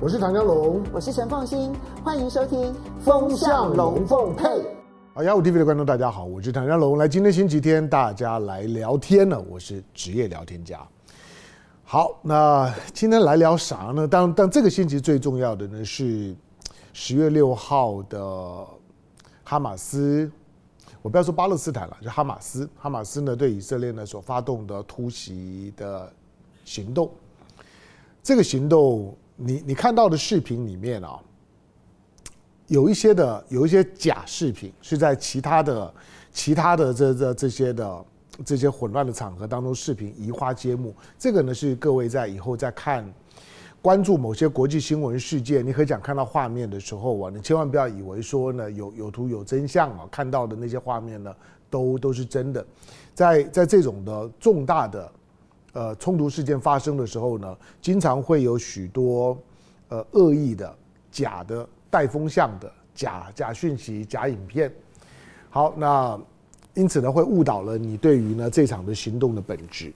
我是唐江龙，我是陈凤新，欢迎收听《风向龙凤配》。好，幺五 TV 的观众大家好，我是唐江龙。来，今天星期天，大家来聊天呢。我是职业聊天家。好，那今天来聊啥呢？当当这个星期最重要的呢是十月六号的哈马斯。我不要说巴勒斯坦了，就哈马斯。哈马斯呢对以色列呢所发动的突袭的行动，这个行动，你你看到的视频里面啊，有一些的有一些假视频是在其他的其他的这这这些的这些混乱的场合当中，视频移花接木。这个呢是各位在以后在看。关注某些国际新闻事件，你可以讲看到画面的时候啊，你千万不要以为说呢有有图有真相啊，看到的那些画面呢都都是真的。在在这种的重大的呃冲突事件发生的时候呢，经常会有许多呃恶意的、假的、带风向的假假讯息、假影片。好，那因此呢会误导了你对于呢这场的行动的本质。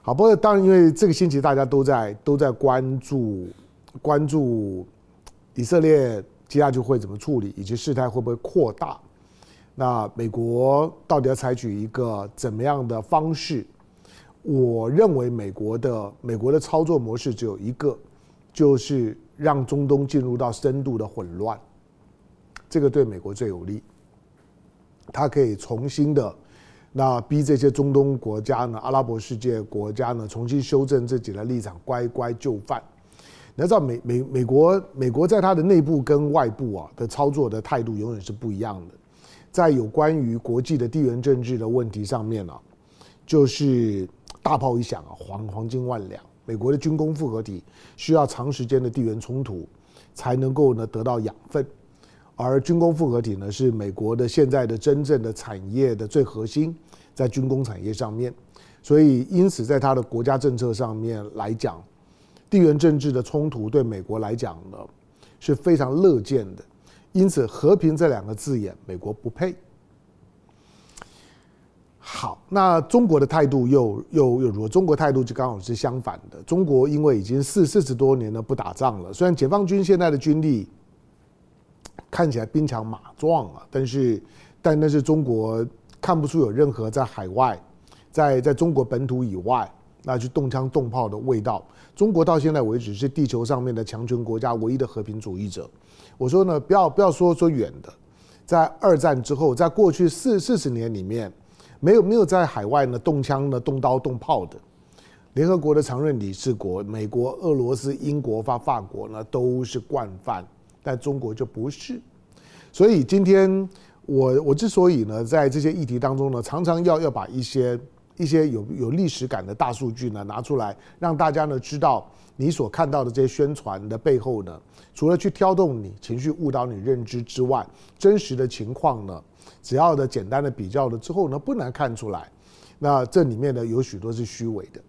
好，不过当然，因为这个星期大家都在都在关注关注以色列接下去会怎么处理，以及事态会不会扩大。那美国到底要采取一个怎么样的方式？我认为美国的美国的操作模式只有一个，就是让中东进入到深度的混乱，这个对美国最有利，它可以重新的。那逼这些中东国家呢，阿拉伯世界国家呢，重新修正自己的立场，乖乖就范。你要知道美，美美国美国在它的内部跟外部啊的操作的态度永远是不一样的。在有关于国际的地缘政治的问题上面呢、啊，就是大炮一响啊，黄黄金万两。美国的军工复合体需要长时间的地缘冲突，才能够呢得到养分。而军工复合体呢，是美国的现在的真正的产业的最核心，在军工产业上面，所以因此在它的国家政策上面来讲，地缘政治的冲突对美国来讲呢是非常乐见的，因此和平这两个字眼，美国不配。好，那中国的态度又又又如何？中国态度就刚好是相反的。中国因为已经四四十多年了不打仗了，虽然解放军现在的军力。看起来兵强马壮啊，但是，但那是中国看不出有任何在海外，在在中国本土以外，那去动枪动炮的味道。中国到现在为止是地球上面的强权国家唯一的和平主义者。我说呢，不要不要说说远的，在二战之后，在过去四四十年里面，没有没有在海外呢动枪呢动刀动炮的，联合国的常任理事国，美国、俄罗斯、英国、法法国呢都是惯犯。但中国就不是，所以今天我我之所以呢，在这些议题当中呢，常常要要把一些一些有有历史感的大数据呢拿出来，让大家呢知道你所看到的这些宣传的背后呢，除了去挑动你情绪、误导你认知之外，真实的情况呢，只要的简单的比较了之后呢，不难看出来，那这里面呢有许多是虚伪的。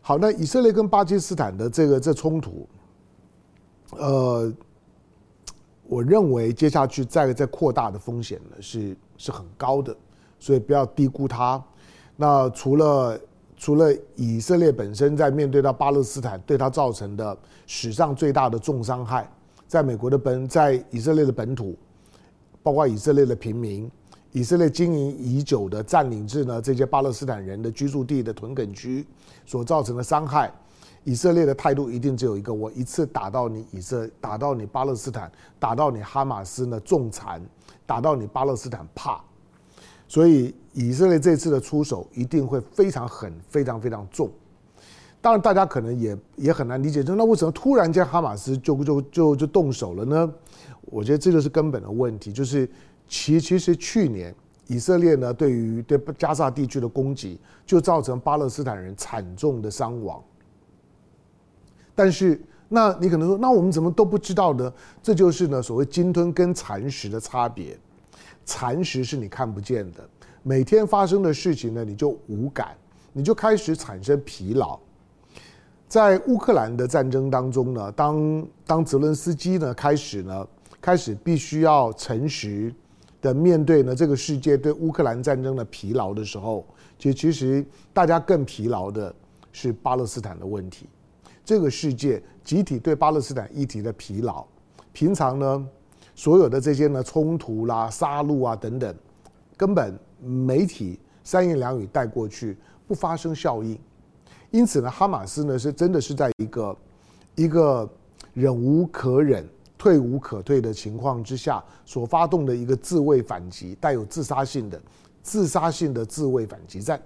好，那以色列跟巴基斯坦的这个这冲突，呃。我认为接下去再再扩大的风险呢是是很高的，所以不要低估它。那除了除了以色列本身在面对到巴勒斯坦对它造成的史上最大的重伤害，在美国的本在以色列的本土，包括以色列的平民，以色列经营已久的占领制呢这些巴勒斯坦人的居住地的屯垦区所造成的伤害。以色列的态度一定只有一个：我一次打到你以色，打到你巴勒斯坦，打到你哈马斯呢重残，打到你巴勒斯坦怕。所以以色列这次的出手一定会非常狠，非常非常重。当然，大家可能也也很难理解，说那为什么突然间哈马斯就就就就动手了呢？我觉得这就是根本的问题，就是其其实去年以色列呢对于对加沙地区的攻击，就造成巴勒斯坦人惨重的伤亡。但是，那你可能说，那我们怎么都不知道呢？这就是呢，所谓鲸吞跟蚕食的差别。蚕食是你看不见的，每天发生的事情呢，你就无感，你就开始产生疲劳。在乌克兰的战争当中呢，当当泽伦斯基呢开始呢开始必须要诚实的面对呢这个世界对乌克兰战争的疲劳的时候，其实其实大家更疲劳的是巴勒斯坦的问题。这个世界集体对巴勒斯坦议题的疲劳。平常呢，所有的这些呢冲突啦、杀戮啊等等，根本媒体三言两语带过去，不发生效应。因此呢，哈马斯呢是真的是在一个一个忍无可忍、退无可退的情况之下所发动的一个自卫反击，带有自杀性的自杀性的自卫反击战。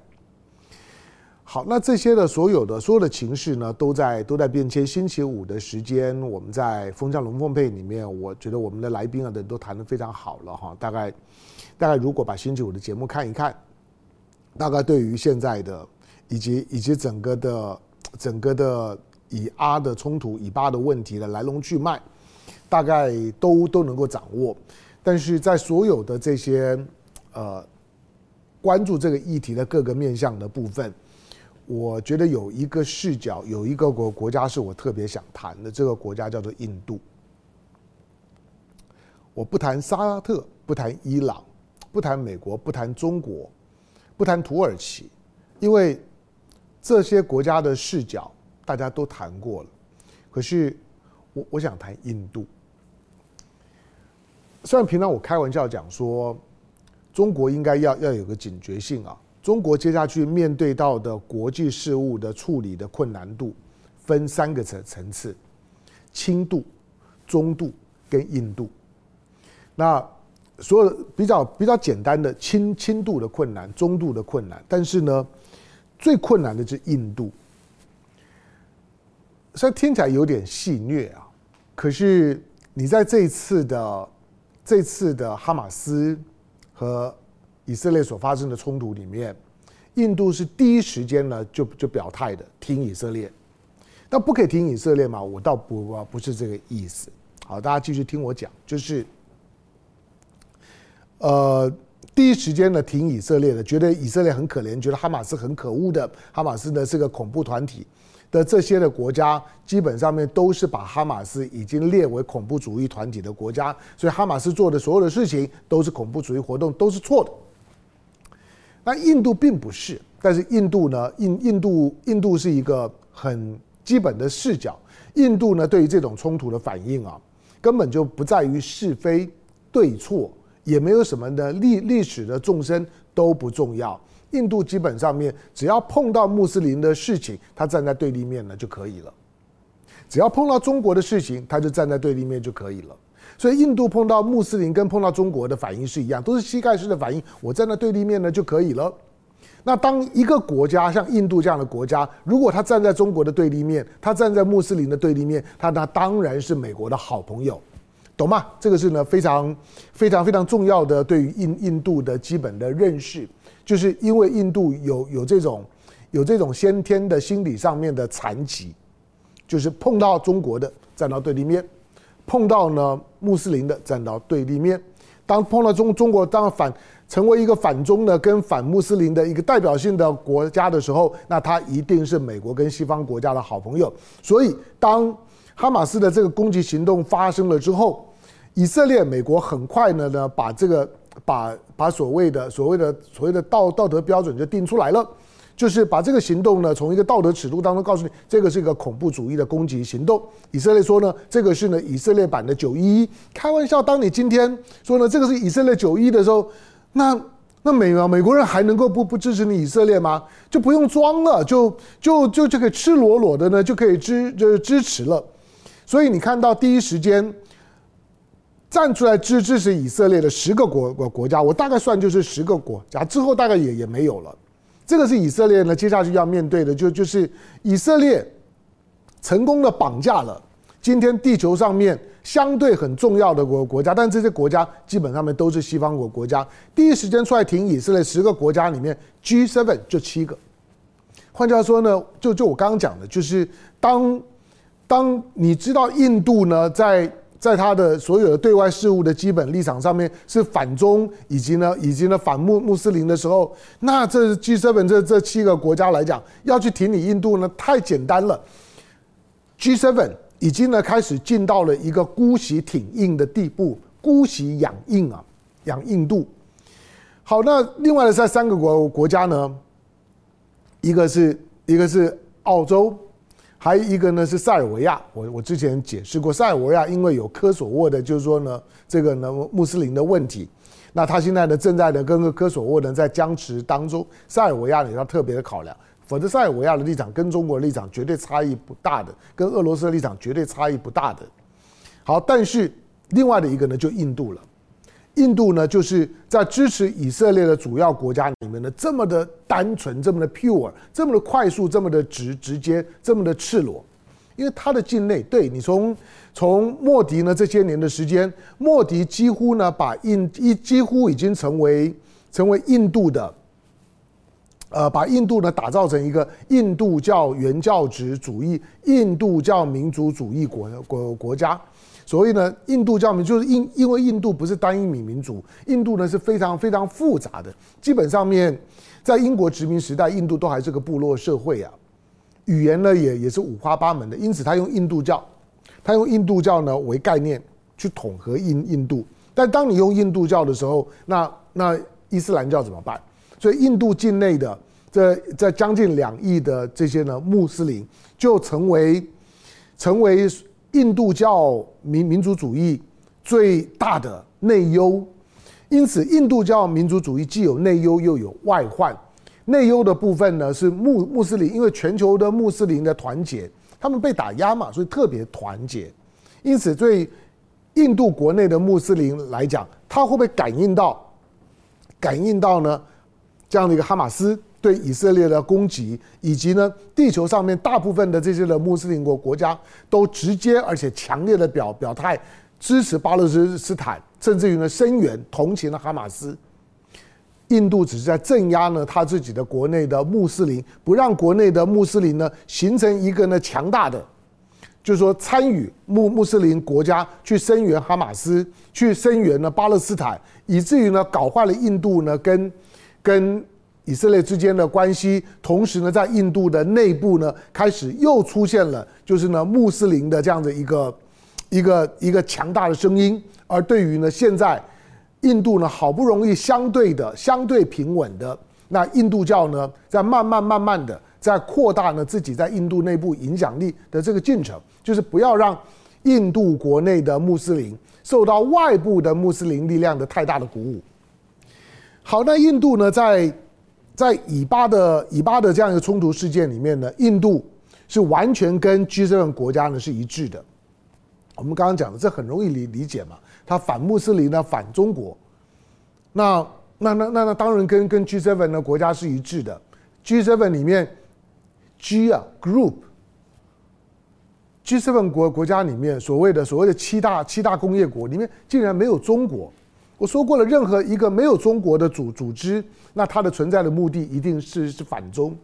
好，那这些的所有的所有的情势呢，都在都在变迁。星期五的时间，我们在风向龙凤配里面，我觉得我们的来宾啊等都谈得非常好了哈。大概大概如果把星期五的节目看一看，大概对于现在的以及以及整个的整个的以阿的冲突、以巴的问题的来龙去脉，大概都都能够掌握。但是在所有的这些呃关注这个议题的各个面向的部分。我觉得有一个视角，有一个国国家是我特别想谈的，这个国家叫做印度。我不谈沙特，不谈伊朗，不谈美国，不谈中国，不谈土耳其，因为这些国家的视角大家都谈过了。可是我我想谈印度。虽然平常我开玩笑讲说，中国应该要要有个警觉性啊。中国接下去面对到的国际事务的处理的困难度，分三个层层次：轻度、中度跟硬度。那所有比较比较简单的轻轻度的困难、中度的困难，但是呢，最困难的是硬度。虽然听起来有点戏谑啊，可是你在这一次的这次的哈马斯和以色列所发生的冲突里面，印度是第一时间呢就就表态的，听以色列。那不可以听以色列嘛？我倒不不是这个意思。好，大家继续听我讲，就是，呃，第一时间呢挺以色列的，觉得以色列很可怜，觉得哈马斯很可恶的，哈马斯呢是个恐怖团体的这些的国家，基本上面都是把哈马斯已经列为恐怖主义团体的国家，所以哈马斯做的所有的事情都是恐怖主义活动，都是错的。那印度并不是，但是印度呢，印印度印度是一个很基本的视角。印度呢，对于这种冲突的反应啊，根本就不在于是非对错，也没有什么的历历史的纵深都不重要。印度基本上面只要碰到穆斯林的事情，他站在对立面呢就可以了；只要碰到中国的事情，他就站在对立面就可以了。所以印度碰到穆斯林跟碰到中国的反应是一样，都是膝盖式的反应。我站在对立面呢就可以了。那当一个国家像印度这样的国家，如果他站在中国的对立面，他站在穆斯林的对立面，他那当然是美国的好朋友，懂吗？这个是呢非常非常非常重要的对于印印度的基本的认识，就是因为印度有有这种有这种先天的心理上面的残疾，就是碰到中国的站到对立面。碰到呢穆斯林的站到对立面，当碰到中中国当反成为一个反中的跟反穆斯林的一个代表性的国家的时候，那他一定是美国跟西方国家的好朋友。所以当哈马斯的这个攻击行动发生了之后，以色列、美国很快呢呢把这个把把所谓的所谓的所谓的道道德标准就定出来了。就是把这个行动呢，从一个道德尺度当中告诉你，这个是一个恐怖主义的攻击行动。以色列说呢，这个是呢以色列版的九一一。开玩笑，当你今天说呢，这个是以色列九一的时候，那那美美国人还能够不不支持你以色列吗？就不用装了，就就就就可以赤裸裸的呢，就可以支就支持了。所以你看到第一时间站出来支支持以色列的十个国国国家，我大概算就是十个国家，之后大概也也没有了。这个是以色列呢，接下去要面对的，就就是以色列成功的绑架了今天地球上面相对很重要的国国家，但这些国家基本上面都是西方国国家。第一时间出来挺以色列十个国家里面，G7 就七个。换句话说呢，就就我刚刚讲的，就是当当你知道印度呢在。在他的所有的对外事务的基本立场上面是反中以及呢以及呢反穆穆斯林的时候，那这 G7 这这七个国家来讲，要去挺你印度呢，太简单了。G7 已经呢开始进到了一个姑息挺印的地步，姑息养印啊，养印度。好，那另外的在三个国国家呢，一个是一个是澳洲。还有一个呢是塞尔维亚。我我之前解释过，塞尔维亚因为有科索沃的，就是说呢，这个呢穆斯林的问题，那他现在呢正在呢跟科索沃呢在僵持当中，塞尔维亚也要特别的考量。否则，塞尔维亚的立场跟中国的立场绝对差异不大的，跟俄罗斯的立场绝对差异不大的。好，但是另外的一个呢，就印度了。印度呢，就是在支持以色列的主要国家里面呢，这么的单纯，这么的 pure，这么的快速，这么的直直接，这么的赤裸。因为他的境内，对你从从莫迪呢这些年的时间，莫迪几乎呢把印一几乎已经成为成为印度的。呃，把印度呢打造成一个印度教原教旨主义、印度教民族主义国国国家。所以呢，印度教民就是因因为印度不是单一民民族，印度呢是非常非常复杂的。基本上面，在英国殖民时代，印度都还是个部落社会啊，语言呢也也是五花八门的。因此，他用印度教，他用印度教呢为概念去统合印印度。但当你用印度教的时候，那那伊斯兰教怎么办？所以，印度境内的这这将近两亿的这些呢穆斯林，就成为成为印度教民民族主义最大的内忧。因此，印度教民族主义既有内忧又有外患。内忧的部分呢是穆穆斯林，因为全球的穆斯林的团结，他们被打压嘛，所以特别团结。因此，对印度国内的穆斯林来讲，他会不会感应到感应到呢？这样的一个哈马斯对以色列的攻击，以及呢，地球上面大部分的这些的穆斯林国国家都直接而且强烈的表表态支持巴勒斯坦，甚至于呢声援同情了哈马斯。印度只是在镇压呢他自己的国内的穆斯林，不让国内的穆斯林呢形成一个呢强大的，就是说参与穆穆斯林国家去声援哈马斯，去声援呢巴勒斯坦，以至于呢搞坏了印度呢跟。跟以色列之间的关系，同时呢，在印度的内部呢，开始又出现了，就是呢，穆斯林的这样的一个一个一个强大的声音。而对于呢，现在印度呢，好不容易相对的相对平稳的，那印度教呢，在慢慢慢慢的在扩大呢自己在印度内部影响力的这个进程，就是不要让印度国内的穆斯林受到外部的穆斯林力量的太大的鼓舞。好，那印度呢，在在以巴的以巴的这样一个冲突事件里面呢，印度是完全跟 G7 国家呢是一致的。我们刚刚讲的，这很容易理理解嘛，他反穆斯林呢，反中国。那那那那那当然跟跟 G7 的国家是一致的。G7 里面，G 啊 Group，G7 国国家里面所谓的所谓的七大七大工业国里面，竟然没有中国。我说过了，任何一个没有中国的组组织，那它的存在的目的一定是是反中。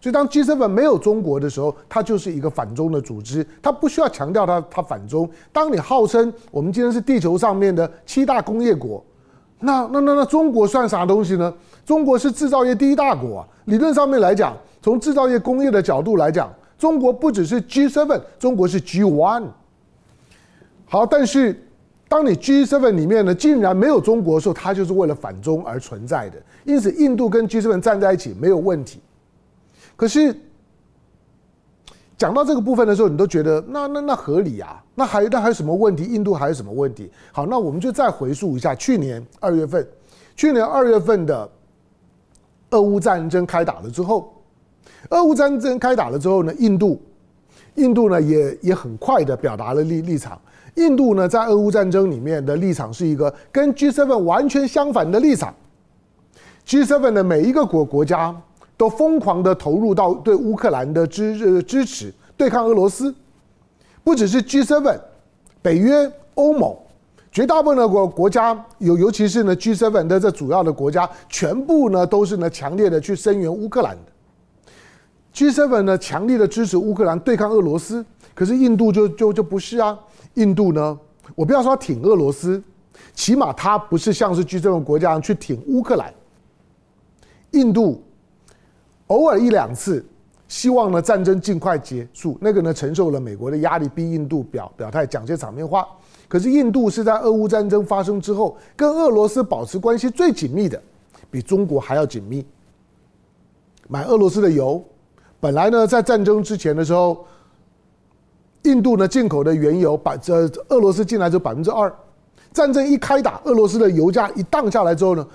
所以当 G7 没有中国的时候，它就是一个反中的组织，它不需要强调它它反中。当你号称我们今天是地球上面的七大工业国，那那那那中国算啥东西呢？中国是制造业第一大国啊，理论上面来讲，从制造业工业的角度来讲，中国不只是 G7，中国是 G1。好，但是。当你 G7 里面呢，竟然没有中国的时候，它就是为了反中而存在的。因此，印度跟 G7 站在一起没有问题。可是讲到这个部分的时候，你都觉得那那那合理啊？那还那还有什么问题？印度还有什么问题？好，那我们就再回溯一下去年二月份，去年二月份的俄乌战争开打了之后，俄乌战争开打了之后呢，印度印度呢也也很快的表达了立立场。印度呢，在俄乌战争里面的立场是一个跟 G7 完全相反的立场。G7 的每一个国国家都疯狂的投入到对乌克兰的支支持，对抗俄罗斯。不只是 G7，北约、欧盟，绝大部分的国国家，尤尤其是呢 G7 的这主要的国家，全部呢都是呢强烈的去声援乌克兰的。G7 呢强烈的支持乌克兰对抗俄罗斯，可是印度就就就不是啊。印度呢，我不要说挺俄罗斯，起码他不是像是 G7 国家去挺乌克兰。印度偶尔一两次希望呢战争尽快结束，那个呢承受了美国的压力，逼印度表表态讲些场面话。可是印度是在俄乌战争发生之后，跟俄罗斯保持关系最紧密的，比中国还要紧密。买俄罗斯的油，本来呢在战争之前的时候。印度呢进口的原油百这俄罗斯进来就百分之二，战争一开打，俄罗斯的油价一荡下来之后呢，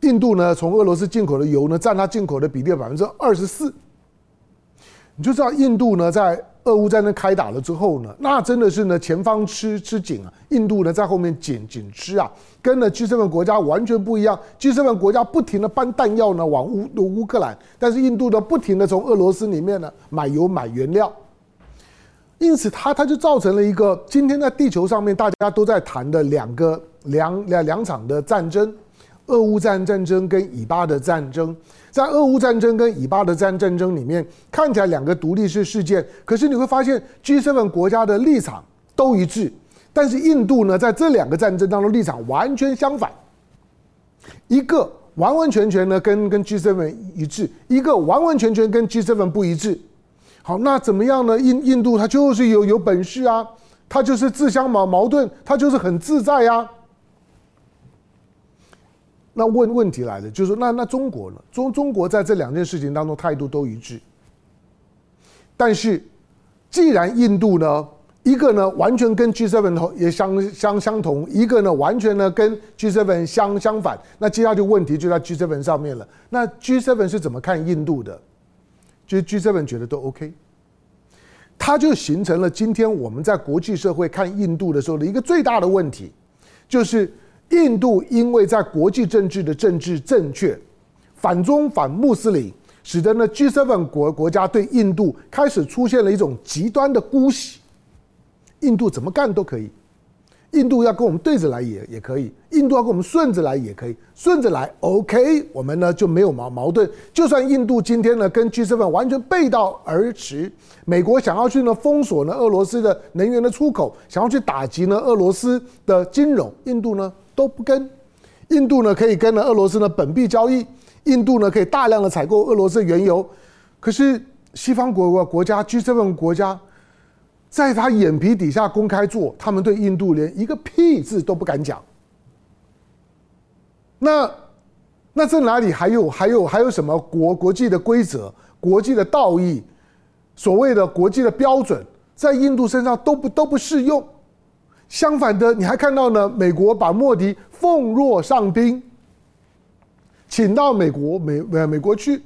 印度呢从俄罗斯进口的油呢占它进口的比例百分之二十四。你就知道印度呢在俄乌战争开打了之后呢，那真的是呢前方吃吃紧啊，印度呢在后面紧紧吃啊，跟呢 G7 国家完全不一样。G7 国家不停的搬弹药呢往乌乌克兰，但是印度呢不停的从俄罗斯里面呢买油买原料。因此，它它就造成了一个今天在地球上面大家都在谈的两个两两两场的战争，俄乌战战争跟以巴的战争。在俄乌战争跟以巴的战战争里面，看起来两个独立式事件，可是你会发现 G7 国家的立场都一致，但是印度呢，在这两个战争当中立场完全相反，一个完完全全呢跟跟 G7 一致，一个完完全全跟 G7 不一致。好，那怎么样呢？印印度它就是有有本事啊，它就是自相矛矛盾，它就是很自在呀、啊。那问问题来了，就是说那那中国呢？中中国在这两件事情当中态度都一致，但是既然印度呢，一个呢完全跟 G7 也相相相同，一个呢完全呢跟 G7 相相反，那接下来就问题就在 G7 上面了。那 G7 是怎么看印度的？就是 G7 觉得都 OK，它就形成了今天我们在国际社会看印度的时候的一个最大的问题，就是印度因为在国际政治的政治正确，反中反穆斯林，使得呢 G7 国国家对印度开始出现了一种极端的姑息，印度怎么干都可以。印度要跟我们对着来也也可以，印度要跟我们顺着来也可以，顺着来 OK，我们呢就没有矛矛盾。就算印度今天呢跟 G7 完全背道而驰，美国想要去呢封锁呢俄罗斯的能源的出口，想要去打击呢俄罗斯的金融，印度呢都不跟。印度呢可以跟呢俄罗斯呢本币交易，印度呢可以大量的采购俄罗斯原油，可是西方国国国家 G7 国家。在他眼皮底下公开做，他们对印度连一个屁字都不敢讲。那那这哪里还有还有还有什么国国际的规则、国际的道义、所谓的国际的标准，在印度身上都不都不适用。相反的，你还看到呢，美国把莫迪奉若上宾，请到美国美美美国去。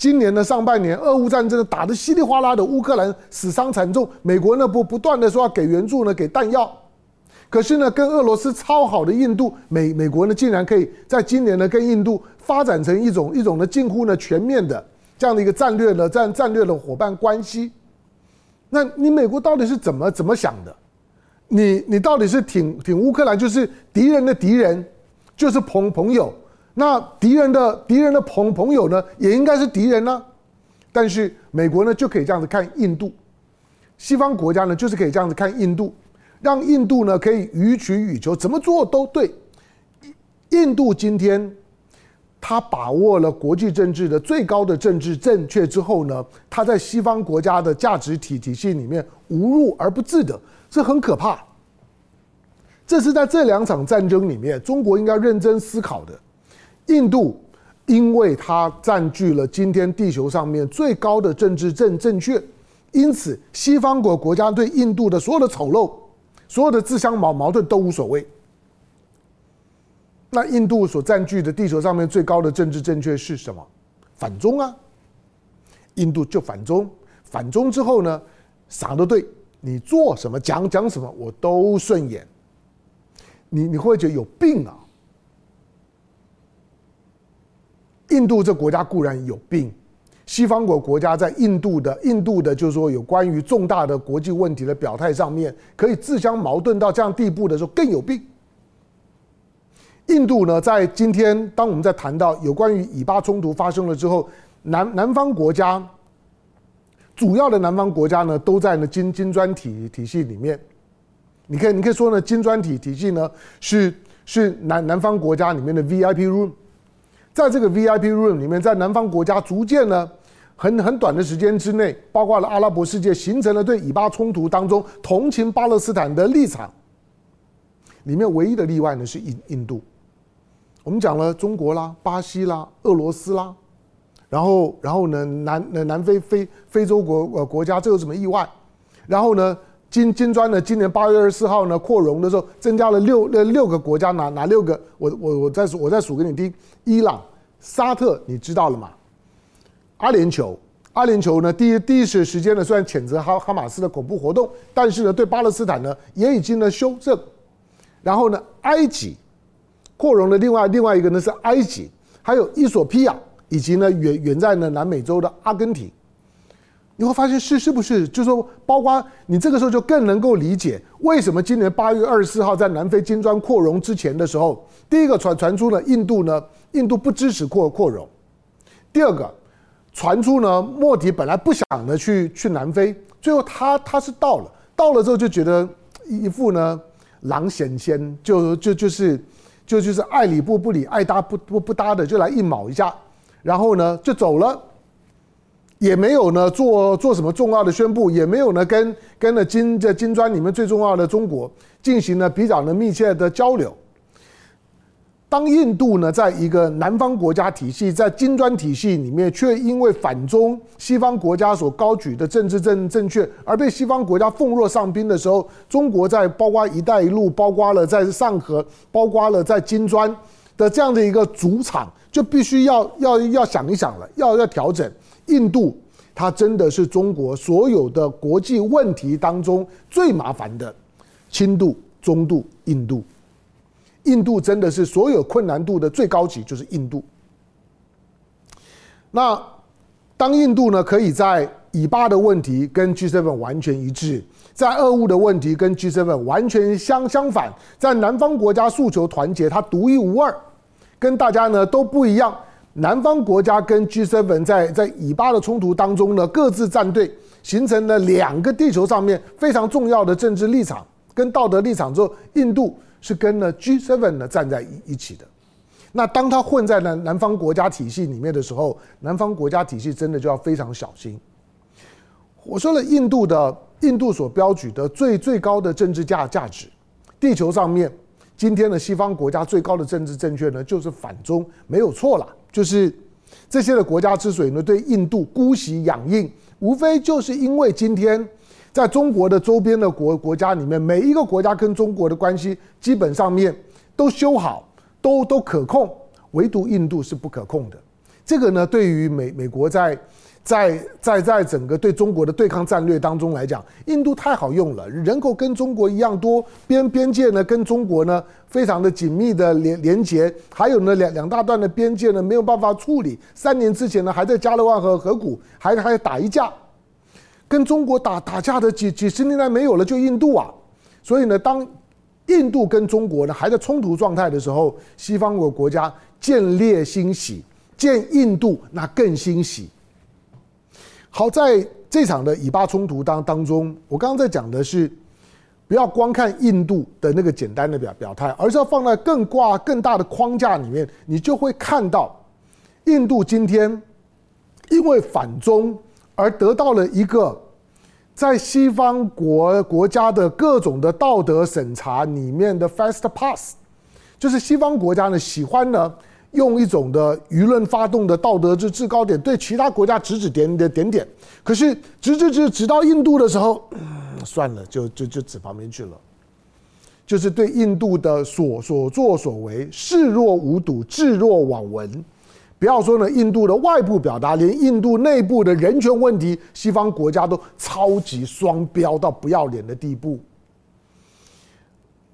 今年的上半年，俄乌战争打得稀里哗啦的，乌克兰死伤惨重。美国呢不不断的说要给援助呢，给弹药，可是呢跟俄罗斯超好的印度，美美国呢竟然可以在今年呢跟印度发展成一种一种呢近乎呢全面的这样的一个战略的战战略的伙伴关系。那你美国到底是怎么怎么想的？你你到底是挺挺乌克兰，就是敌人的敌人，就是朋朋友？那敌人的敌人的朋朋友呢，也应该是敌人呢。但是美国呢，就可以这样子看印度；西方国家呢，就是可以这样子看印度，让印度呢可以予取予求，怎么做都对。印度今天，他把握了国际政治的最高的政治正确之后呢，他在西方国家的价值体体系里面无入而不自得，这很可怕。这是在这两场战争里面，中国应该认真思考的。印度，因为它占据了今天地球上面最高的政治正正确，因此西方国国家对印度的所有的丑陋、所有的自相矛矛盾都无所谓。那印度所占据的地球上面最高的政治正确是什么？反中啊！印度就反中，反中之后呢，啥都对，你做什么讲讲什么我都顺眼。你你会觉得有病啊？印度这国家固然有病，西方国国家在印度的印度的，就是说有关于重大的国际问题的表态上面，可以自相矛盾到这样地步的时候更有病。印度呢，在今天当我们在谈到有关于以巴冲突发生了之后，南南方国家主要的南方国家呢，都在呢金金砖体体系里面。你可以你可以说呢，金砖体体系呢是是南南方国家里面的 VIP room。在这个 VIP room 里面，在南方国家逐渐呢，很很短的时间之内，包括了阿拉伯世界，形成了对以巴冲突当中同情巴勒斯坦的立场。里面唯一的例外呢是印印度。我们讲了中国啦、巴西啦、俄罗斯啦，然后然后呢南南非非非洲国国家，这有什么意外？然后呢金金砖呢，今年八月二十四号呢扩容的时候，增加了六呃六个国家，哪哪六个？我我我再数我再数给你听：伊朗、沙特，你知道了吗？阿联酋，阿联酋呢，第一第一时间呢，虽然谴责哈哈马斯的恐怖活动，但是呢，对巴勒斯坦呢也已经呢修正。然后呢，埃及扩容的另外另外一个呢是埃及，还有伊索比亚，以及呢远远在呢南美洲的阿根廷。你会发现是是不是？就是说，包括你这个时候就更能够理解为什么今年八月二十四号在南非金砖扩容之前的时候，第一个传传出了印度呢，印度不支持扩扩容；第二个传出呢，莫迪本来不想呢去去南非，最后他他是到了，到了之后就觉得一副呢狼显先，就就就是就就是爱理不不理，爱搭不不不搭的，就来硬卯一下，然后呢就走了。也没有呢做做什么重要的宣布，也没有呢跟跟了金这金砖里面最重要的中国进行了比较呢密切的交流。当印度呢在一个南方国家体系，在金砖体系里面，却因为反中西方国家所高举的政治正正确而被西方国家奉若上宾的时候，中国在包括“一带一路”，包括了在上合，包括了在金砖的这样的一个主场，就必须要要要想一想了，要要调整。印度，它真的是中国所有的国际问题当中最麻烦的轻度、中度。印度，印度真的是所有困难度的最高级，就是印度。那当印度呢，可以在以巴的问题跟 G7 完全一致，在俄乌的问题跟 G7 完全相相反，在南方国家诉求团结，它独一无二，跟大家呢都不一样。南方国家跟 G7 在在以巴的冲突当中呢，各自站队，形成了两个地球上面非常重要的政治立场跟道德立场之后，印度是跟了 G7 呢站在一一起的。那当他混在南南方国家体系里面的时候，南方国家体系真的就要非常小心。我说了，印度的印度所标举的最最高的政治价价值，地球上面今天的西方国家最高的政治正确呢，就是反中，没有错了。就是这些的国家之所以呢对印度姑息养应，无非就是因为今天在中国的周边的国国家里面，每一个国家跟中国的关系基本上面都修好，都都可控，唯独印度是不可控的。这个呢，对于美美国在。在在在整个对中国的对抗战略当中来讲，印度太好用了，人口跟中国一样多，边边界呢跟中国呢非常的紧密的连连接，还有呢两两大段的边界呢没有办法处理，三年之前呢还在加勒万河河谷还还打一架，跟中国打打架的几几十年来没有了，就印度啊，所以呢当印度跟中国呢还在冲突状态的时候，西方国国家见猎欣喜，见印度那更欣喜。好，在这场的以巴冲突当当中，我刚刚在讲的是，不要光看印度的那个简单的表表态，而是要放在更挂更大的框架里面，你就会看到，印度今天因为反中而得到了一个在西方国国家的各种的道德审查里面的 fast pass，就是西方国家呢喜欢呢。用一种的舆论发动的道德之制高点，对其他国家指指点点点点，可是直直直直到印度的时候，算了，就就就指旁边去了，就是对印度的所所作所为视若无睹，置若罔闻。不要说呢，印度的外部表达，连印度内部的人权问题，西方国家都超级双标到不要脸的地步。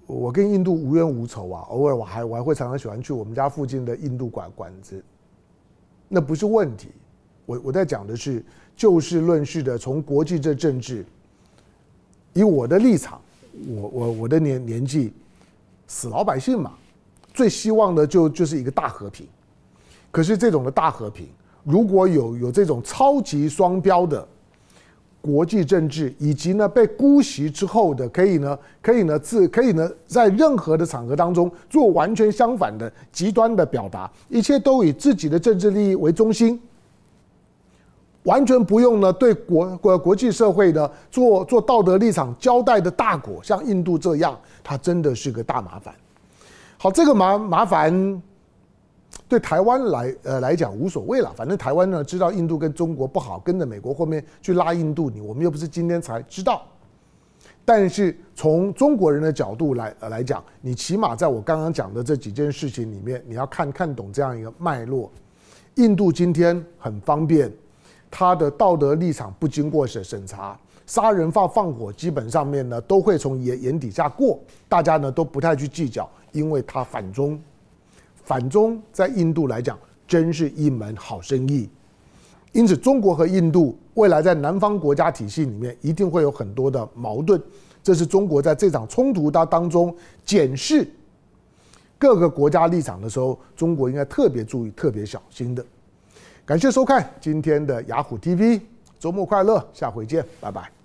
我跟印度无冤无仇啊，偶尔我还我还会常常喜欢去我们家附近的印度馆馆子，那不是问题。我我在讲的是就事论事的，从国际这政治，以我的立场，我我我的年年纪，死老百姓嘛，最希望的就就是一个大和平。可是这种的大和平，如果有有这种超级双标的。国际政治以及呢被姑息之后的，可以呢可以呢自可以呢在任何的场合当中做完全相反的极端的表达，一切都以自己的政治利益为中心，完全不用呢对国国国际社会的做做道德立场交代的大国，像印度这样，它真的是个大麻烦。好，这个麻麻烦。对台湾来呃来讲无所谓了，反正台湾呢知道印度跟中国不好，跟着美国后面去拉印度，你我们又不是今天才知道。但是从中国人的角度来呃来讲，你起码在我刚刚讲的这几件事情里面，你要看看懂这样一个脉络。印度今天很方便，他的道德立场不经过审审查，杀人放放火基本上面呢都会从眼眼底下过，大家呢都不太去计较，因为他反中，反中在印度来讲真是一门好生意。因此，中国和印度。未来在南方国家体系里面，一定会有很多的矛盾，这是中国在这场冲突当当中检视各个国家立场的时候，中国应该特别注意、特别小心的。感谢收看今天的雅虎 TV，周末快乐，下回见，拜拜。